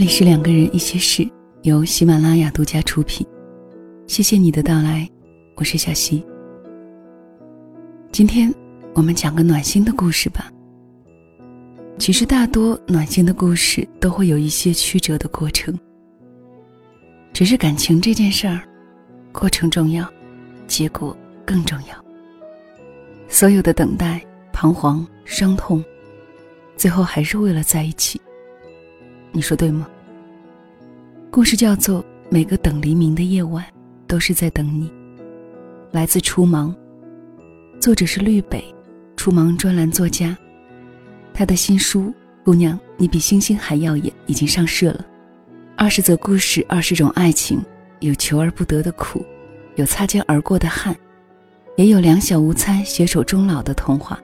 这里是两个人一些事，由喜马拉雅独家出品。谢谢你的到来，我是小溪。今天我们讲个暖心的故事吧。其实大多暖心的故事都会有一些曲折的过程，只是感情这件事儿，过程重要，结果更重要。所有的等待、彷徨、伤痛，最后还是为了在一起。你说对吗？故事叫做《每个等黎明的夜晚都是在等你》，来自《初芒》，作者是绿北，初芒专栏作家。他的新书《姑娘，你比星星还耀眼》已经上市了。二十则故事，二十种爱情，有求而不得的苦，有擦肩而过的汗，也有两小无猜、携手终老的童话。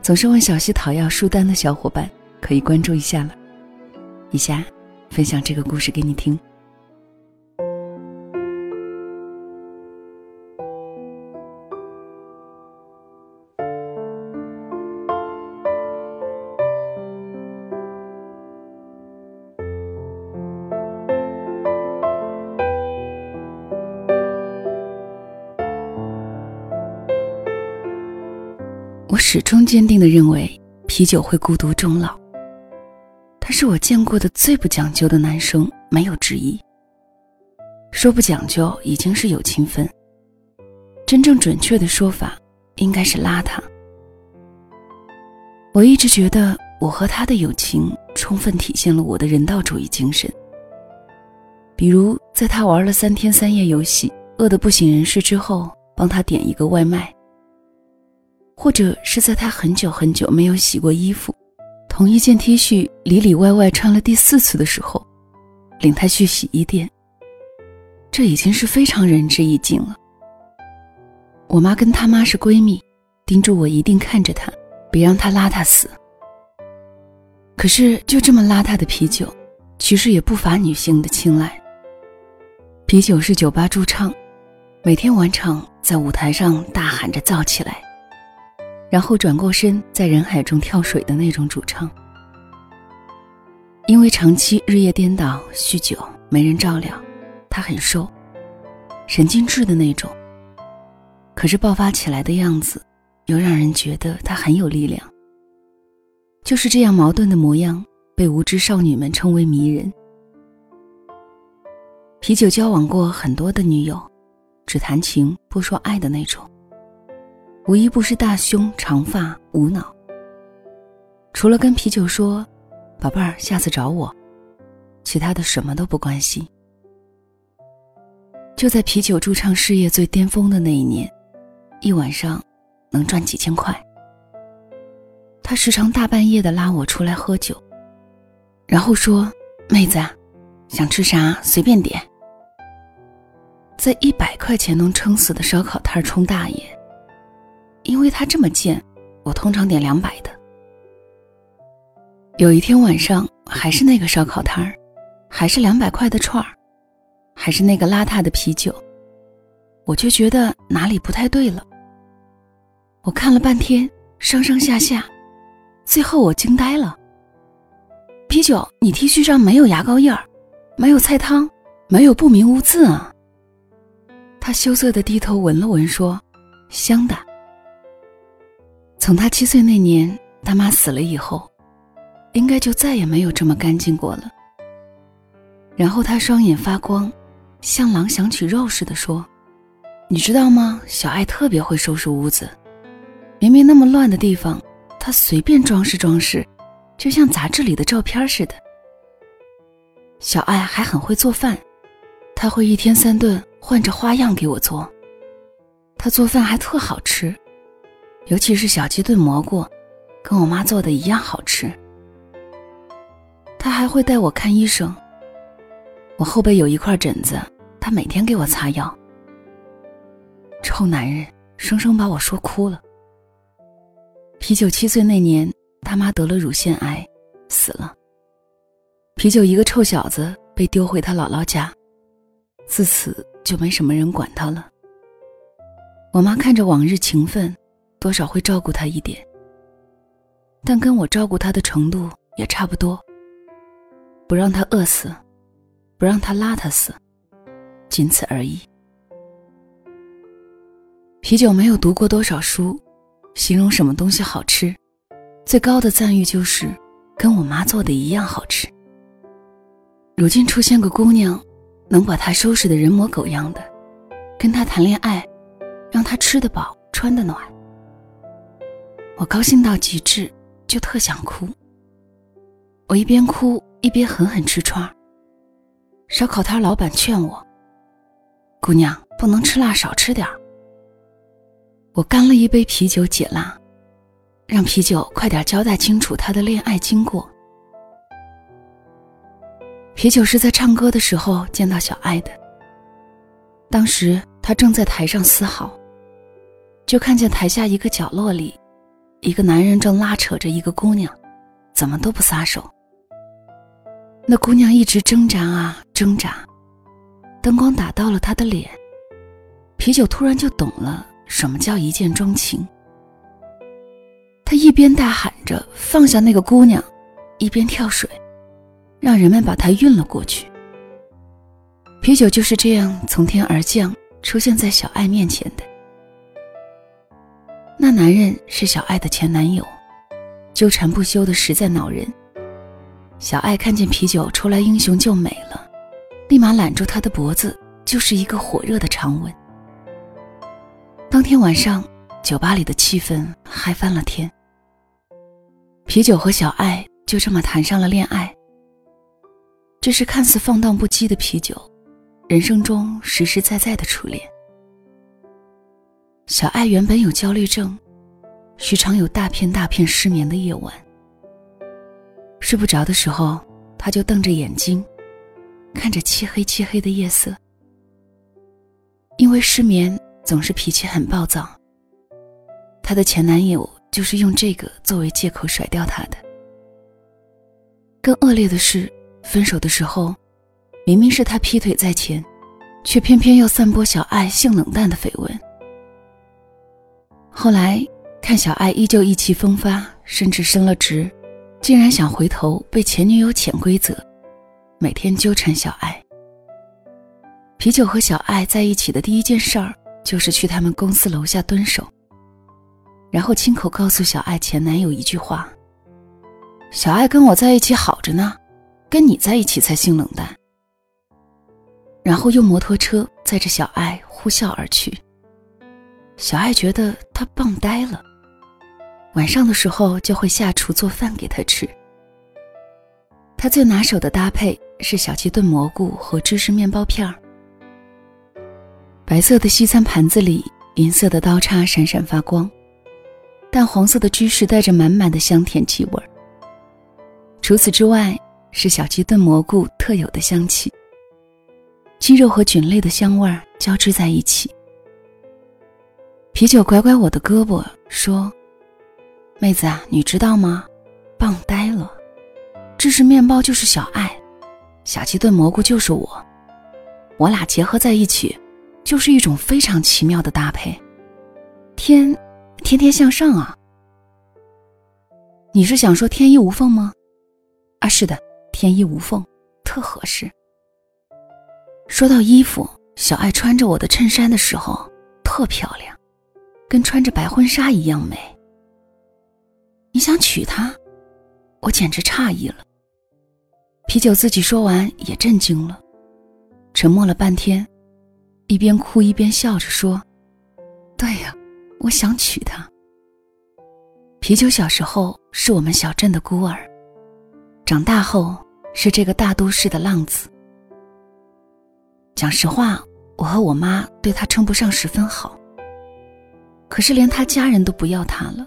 总是问小溪讨要书单的小伙伴，可以关注一下了。以下，分享这个故事给你听。我始终坚定的认为，啤酒会孤独终老。他是我见过的最不讲究的男生，没有之一。说不讲究已经是有情分，真正准确的说法应该是邋遢。我一直觉得我和他的友情充分体现了我的人道主义精神。比如在他玩了三天三夜游戏，饿得不省人事之后，帮他点一个外卖；或者是在他很久很久没有洗过衣服。同一件 T 恤里里外外穿了第四次的时候，领他去洗衣店。这已经是非常仁至义尽了。我妈跟他妈是闺蜜，叮嘱我一定看着他，别让他邋遢死。可是就这么邋遢的啤酒，其实也不乏女性的青睐。啤酒是酒吧驻唱，每天晚场在舞台上大喊着造起来。然后转过身，在人海中跳水的那种主唱。因为长期日夜颠倒、酗酒，没人照料，他很瘦，神经质的那种。可是爆发起来的样子，又让人觉得他很有力量。就是这样矛盾的模样，被无知少女们称为迷人。啤酒交往过很多的女友，只谈情不说爱的那种。无一不是大胸长发无脑。除了跟啤酒说“宝贝儿，下次找我”，其他的什么都不关心。就在啤酒驻唱事业最巅峰的那一年，一晚上能赚几千块。他时常大半夜的拉我出来喝酒，然后说：“妹子，想吃啥随便点。”在一百块钱能撑死的烧烤摊充大爷。因为他这么贱，我通常点两百的。有一天晚上，还是那个烧烤摊儿，还是两百块的串儿，还是那个邋遢的啤酒，我就觉得哪里不太对了。我看了半天，上上下下，最后我惊呆了。啤酒，你 T 恤上没有牙膏印儿，没有菜汤，没有不明污渍啊？他羞涩的低头闻了闻，说：“香的。”从他七岁那年，他妈死了以后，应该就再也没有这么干净过了。然后他双眼发光，像狼想起肉似的说：“你知道吗？小爱特别会收拾屋子，明明那么乱的地方，他随便装饰装饰，就像杂志里的照片似的。小爱还很会做饭，他会一天三顿换着花样给我做，他做饭还特好吃。”尤其是小鸡炖蘑菇，跟我妈做的一样好吃。他还会带我看医生。我后背有一块疹子，他每天给我擦药。臭男人，生生把我说哭了。啤酒七岁那年，他妈得了乳腺癌，死了。啤酒一个臭小子被丢回他姥姥家，自此就没什么人管他了。我妈看着往日情分。多少会照顾他一点，但跟我照顾他的程度也差不多。不让他饿死，不让他邋遢死，仅此而已。啤酒没有读过多少书，形容什么东西好吃，最高的赞誉就是跟我妈做的一样好吃。如今出现个姑娘，能把他收拾的人模狗样的，跟他谈恋爱，让他吃得饱穿得暖，我高兴到极致，就特想哭。我一边哭一边狠狠吃串儿。烧烤摊老板劝我：“姑娘不能吃辣，少吃点儿。”我干了一杯啤酒解辣，让啤酒快点交代清楚他的恋爱经过。啤酒是在唱歌的时候见到小爱的。当时他正在台上嘶嚎，就看见台下一个角落里，一个男人正拉扯着一个姑娘，怎么都不撒手。那姑娘一直挣扎啊挣扎，灯光打到了她的脸，啤酒突然就懂了什么叫一见钟情。他一边大喊着放下那个姑娘，一边跳水，让人们把她运了过去。啤酒就是这样从天而降，出现在小爱面前的。那男人是小爱的前男友，纠缠不休的实在恼人。小爱看见啤酒出来英雄救美了，立马揽住他的脖子，就是一个火热的长吻。当天晚上，酒吧里的气氛嗨翻了天。啤酒和小爱就这么谈上了恋爱。这是看似放荡不羁的啤酒，人生中实实在在的初恋。小爱原本有焦虑症，时常有大片大片失眠的夜晚。睡不着的时候，他就瞪着眼睛，看着漆黑漆黑的夜色。因为失眠，总是脾气很暴躁。她的前男友就是用这个作为借口甩掉她的。更恶劣的是，分手的时候，明明是他劈腿在前，却偏偏要散播小爱性冷淡的绯闻。后来看小爱依旧意气风发，甚至升了职。竟然想回头被前女友潜规则，每天纠缠小爱。啤酒和小爱在一起的第一件事儿就是去他们公司楼下蹲守，然后亲口告诉小爱前男友一句话：“小爱跟我在一起好着呢，跟你在一起才性冷淡。”然后用摩托车载着小爱呼啸而去。小爱觉得他棒呆了。晚上的时候就会下厨做饭给他吃。他最拿手的搭配是小鸡炖蘑菇和芝士面包片儿。白色的西餐盘子里，银色的刀叉闪闪发光，淡黄色的芝士带着满满的香甜气味儿。除此之外，是小鸡炖蘑菇特有的香气，鸡肉和菌类的香味儿交织在一起。啤酒拐拐我的胳膊说。妹子啊，你知道吗？棒呆了！芝士面包就是小爱，小鸡炖蘑菇就是我，我俩结合在一起，就是一种非常奇妙的搭配。天，天天向上啊！你是想说天衣无缝吗？啊，是的，天衣无缝，特合适。说到衣服，小爱穿着我的衬衫的时候特漂亮，跟穿着白婚纱一样美。你想娶她，我简直诧异了。啤酒自己说完也震惊了，沉默了半天，一边哭一边笑着说：“对呀，我想娶她。”啤酒小时候是我们小镇的孤儿，长大后是这个大都市的浪子。讲实话，我和我妈对他称不上十分好，可是连他家人都不要他了。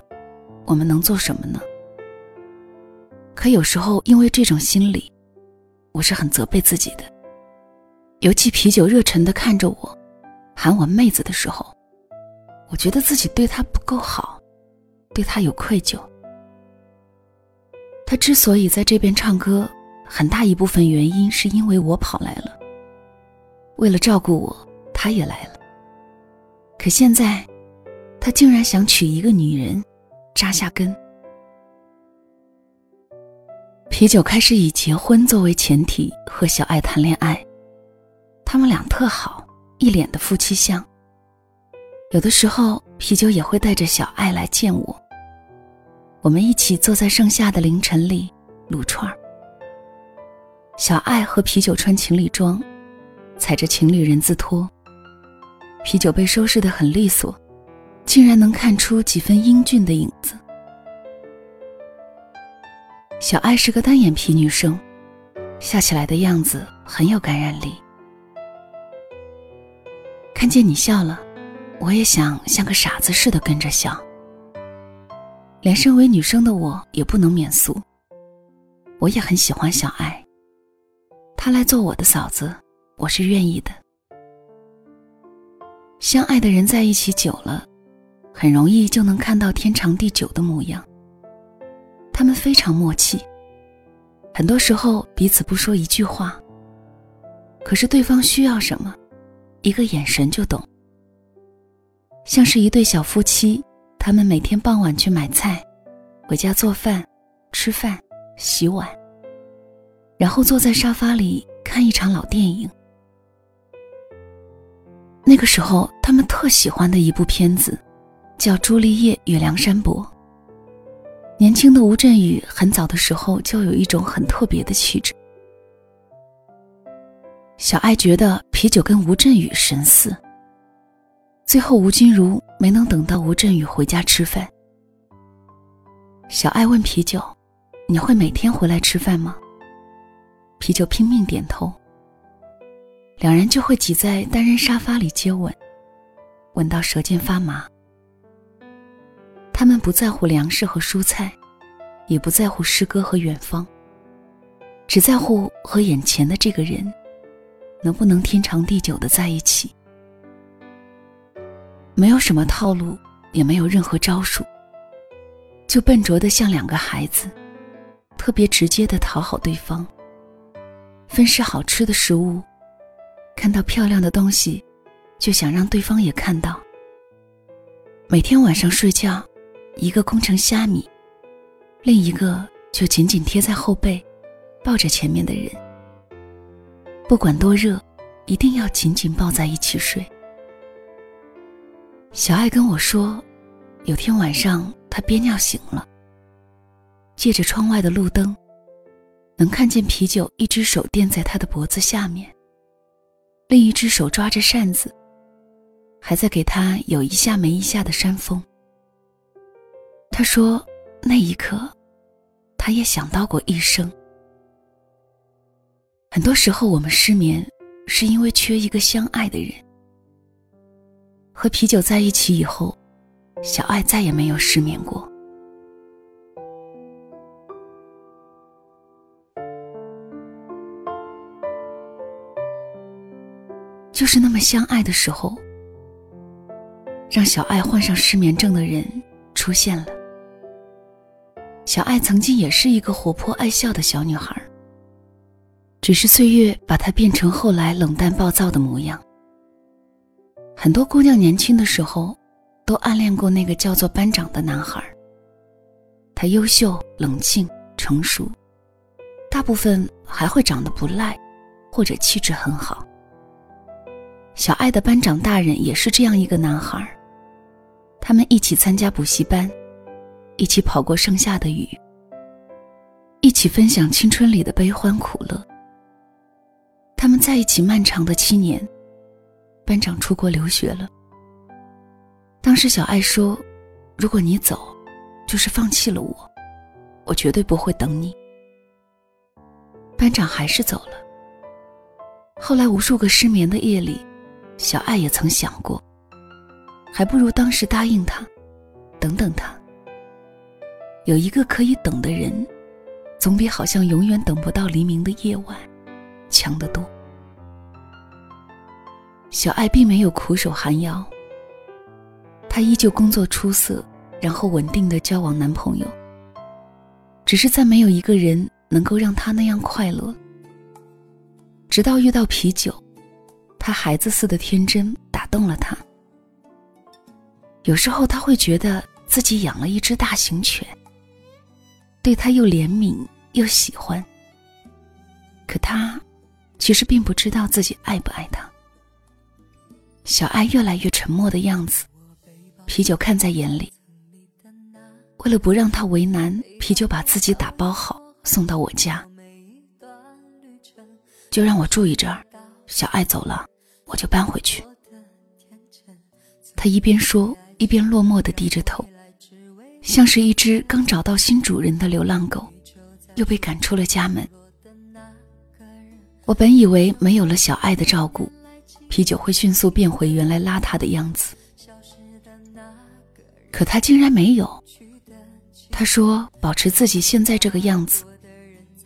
我们能做什么呢？可有时候，因为这种心理，我是很责备自己的。尤其啤酒热忱的看着我，喊我妹子的时候，我觉得自己对他不够好，对他有愧疚。他之所以在这边唱歌，很大一部分原因是因为我跑来了。为了照顾我，他也来了。可现在，他竟然想娶一个女人。扎下根。啤酒开始以结婚作为前提和小爱谈恋爱，他们俩特好，一脸的夫妻相。有的时候，啤酒也会带着小爱来见我。我们一起坐在盛夏的凌晨里撸串儿。小爱和啤酒穿情侣装，踩着情侣人字拖。啤酒被收拾得很利索，竟然能看出几分英俊的影子。小爱是个单眼皮女生，笑起来的样子很有感染力。看见你笑了。我也想像个傻子似的跟着笑，连身为女生的我也不能免俗。我也很喜欢小爱，她来做我的嫂子，我是愿意的。相爱的人在一起久了，很容易就能看到天长地久的模样。他们非常默契，很多时候彼此不说一句话，可是对方需要什么，一个眼神就懂。像是一对小夫妻，他们每天傍晚去买菜，回家做饭、吃饭、洗碗，然后坐在沙发里看一场老电影。那个时候，他们特喜欢的一部片子，叫《朱丽叶与梁山伯》。年轻的吴镇宇很早的时候就有一种很特别的气质。小爱觉得啤酒跟吴镇宇神似。最后，吴君如没能等到吴镇宇回家吃饭。小爱问啤酒：“你会每天回来吃饭吗？”啤酒拼命点头。两人就会挤在单人沙发里接吻，吻到舌尖发麻。他们不在乎粮食和蔬菜，也不在乎诗歌和远方，只在乎和眼前的这个人能不能天长地久的在一起。没有什么套路，也没有任何招数，就笨拙的像两个孩子，特别直接的讨好对方。分食好吃的食物，看到漂亮的东西，就想让对方也看到。每天晚上睡觉，一个空成虾米，另一个就紧紧贴在后背，抱着前面的人。不管多热，一定要紧紧抱在一起睡。小爱跟我说，有天晚上她憋尿醒了，借着窗外的路灯，能看见啤酒一只手垫在他的脖子下面，另一只手抓着扇子，还在给他有一下没一下的扇风。他说，那一刻，他也想到过一生。很多时候我们失眠，是因为缺一个相爱的人。和啤酒在一起以后，小爱再也没有失眠过。就是那么相爱的时候，让小爱患上失眠症的人出现了。小爱曾经也是一个活泼爱笑的小女孩，只是岁月把她变成后来冷淡暴躁的模样。很多姑娘年轻的时候，都暗恋过那个叫做班长的男孩。他优秀、冷静、成熟，大部分还会长得不赖，或者气质很好。小爱的班长大人也是这样一个男孩。他们一起参加补习班，一起跑过盛夏的雨，一起分享青春里的悲欢苦乐。他们在一起漫长的七年。班长出国留学了。当时小爱说：“如果你走，就是放弃了我，我绝对不会等你。”班长还是走了。后来无数个失眠的夜里，小爱也曾想过，还不如当时答应他，等等他。有一个可以等的人，总比好像永远等不到黎明的夜晚强得多。小爱并没有苦守寒窑，她依旧工作出色，然后稳定的交往男朋友。只是再没有一个人能够让她那样快乐。直到遇到啤酒，她孩子似的天真打动了他。有时候他会觉得自己养了一只大型犬，对他又怜悯又喜欢。可他其实并不知道自己爱不爱他。小爱越来越沉默的样子，啤酒看在眼里。为了不让他为难，啤酒把自己打包好送到我家，就让我住一阵儿。小爱走了，我就搬回去。他一边说，一边落寞的低着头，像是一只刚找到新主人的流浪狗，又被赶出了家门。我本以为没有了小爱的照顾，啤酒会迅速变回原来邋遢的样子，可他竟然没有。他说：“保持自己现在这个样子，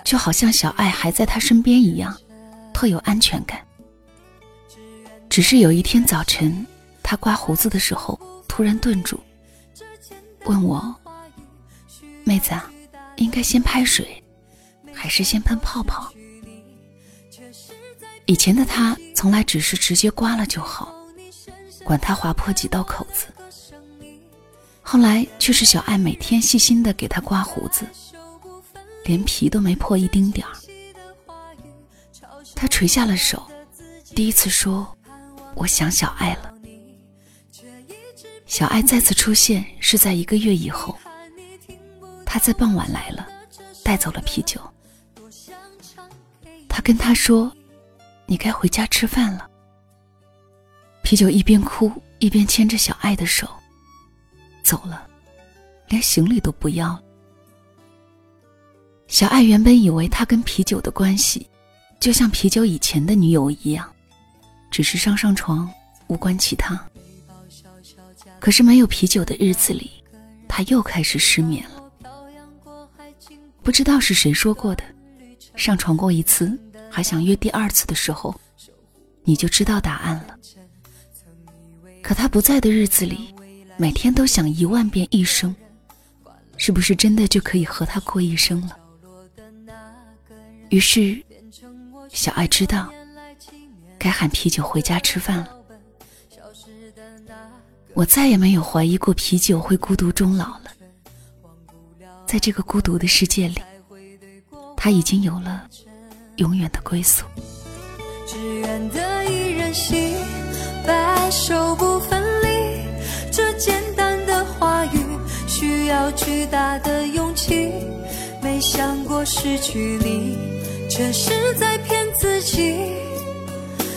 就好像小爱还在他身边一样，特有安全感。”只是有一天早晨，他刮胡子的时候突然顿住，问我：“妹子啊，应该先拍水，还是先喷泡泡？”以前的他从来只是直接刮了就好，管他划破几道口子。后来却是小爱每天细心的给他刮胡子，连皮都没破一丁点儿。他垂下了手，第一次说：“我想小爱了。”小爱再次出现是在一个月以后，他在傍晚来了，带走了啤酒。他跟他说：“你该回家吃饭了。”啤酒一边哭一边牵着小爱的手。走了，连行李都不要了。小爱原本以为他跟啤酒的关系，就像啤酒以前的女友一样，只是上上床，无关其他。可是没有啤酒的日子里，他又开始失眠了。不知道是谁说过的，上床过一次，还想约第二次的时候，你就知道答案了。可他不在的日子里。每天都想一万遍一生，是不是真的就可以和他过一生了？于是，小爱知道该喊啤酒回家吃饭了。我再也没有怀疑过啤酒会孤独终老了。在这个孤独的世界里，他已经有了永远的归宿。只愿得一人心，白首不分离。这简单的话语需要巨大的勇气，没想过失去你，却是在骗自己。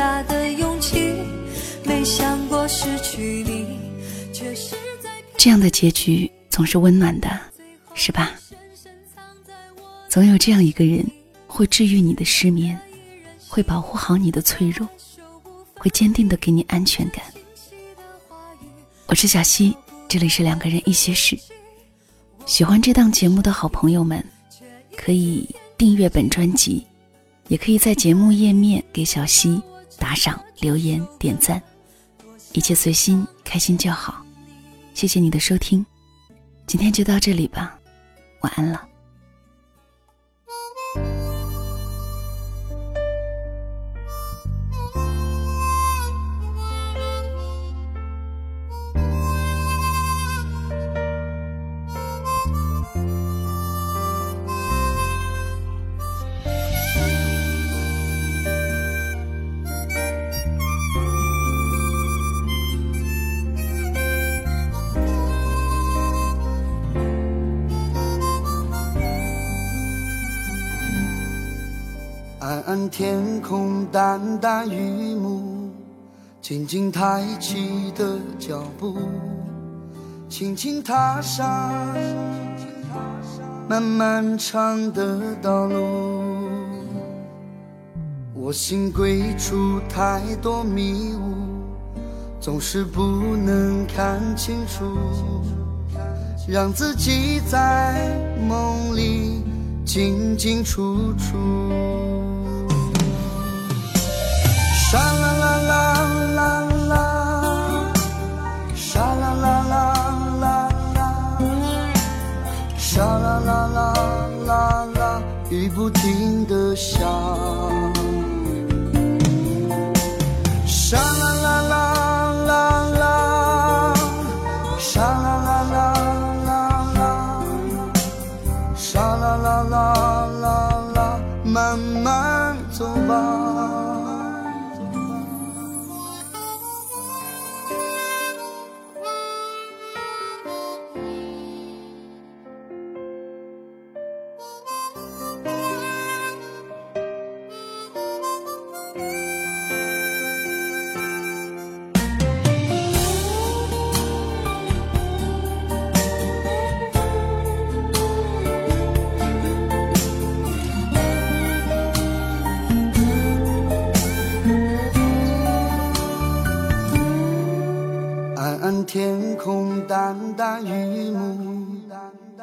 大的勇气，没想过失去你，却是在这样的结局总是温暖的，是吧？总有这样一个人，会治愈你的失眠，会保护好你的脆弱。会坚定的给你安全感。我是小溪，这里是两个人一些事。喜欢这档节目的好朋友们，可以订阅本专辑，也可以在节目页面给小溪打赏、留言、点赞，一切随心，开心就好。谢谢你的收听，今天就到这里吧，晚安了。天空淡淡雨幕，轻轻抬起的脚步，轻轻踏上漫漫长的道路。我心归处太多迷雾，总是不能看清楚。让自己在梦里进进出出。沙啦啦啦啦啦，沙啦啦啦啦啦，沙啦啦啦啦啦，雨不停的下。沙天空，淡淡雨幕，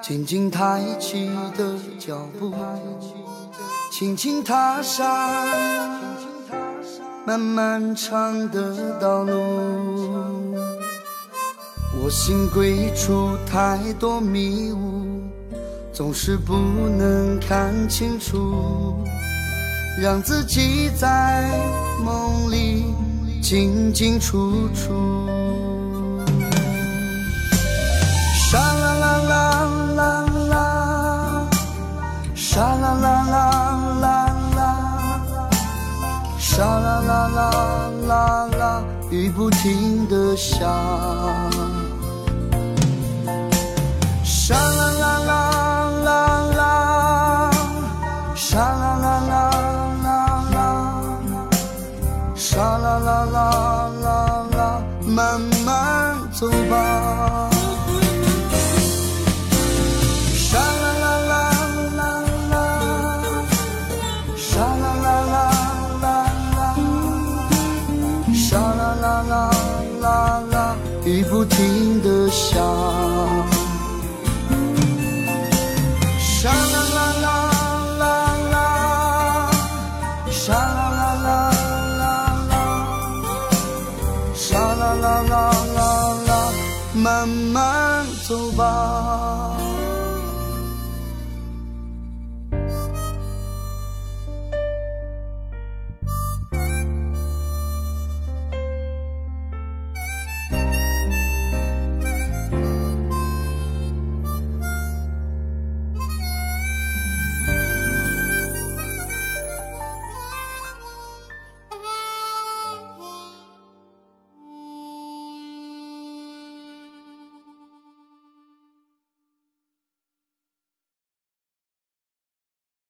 静静抬起的脚步，轻轻踏上漫漫长的道路。我心归处，太多迷雾，总是不能看清楚，让自己在梦里进进出出。沙啦啦啦啦啦，沙啦啦啦啦啦，雨不停的下。慢慢走吧。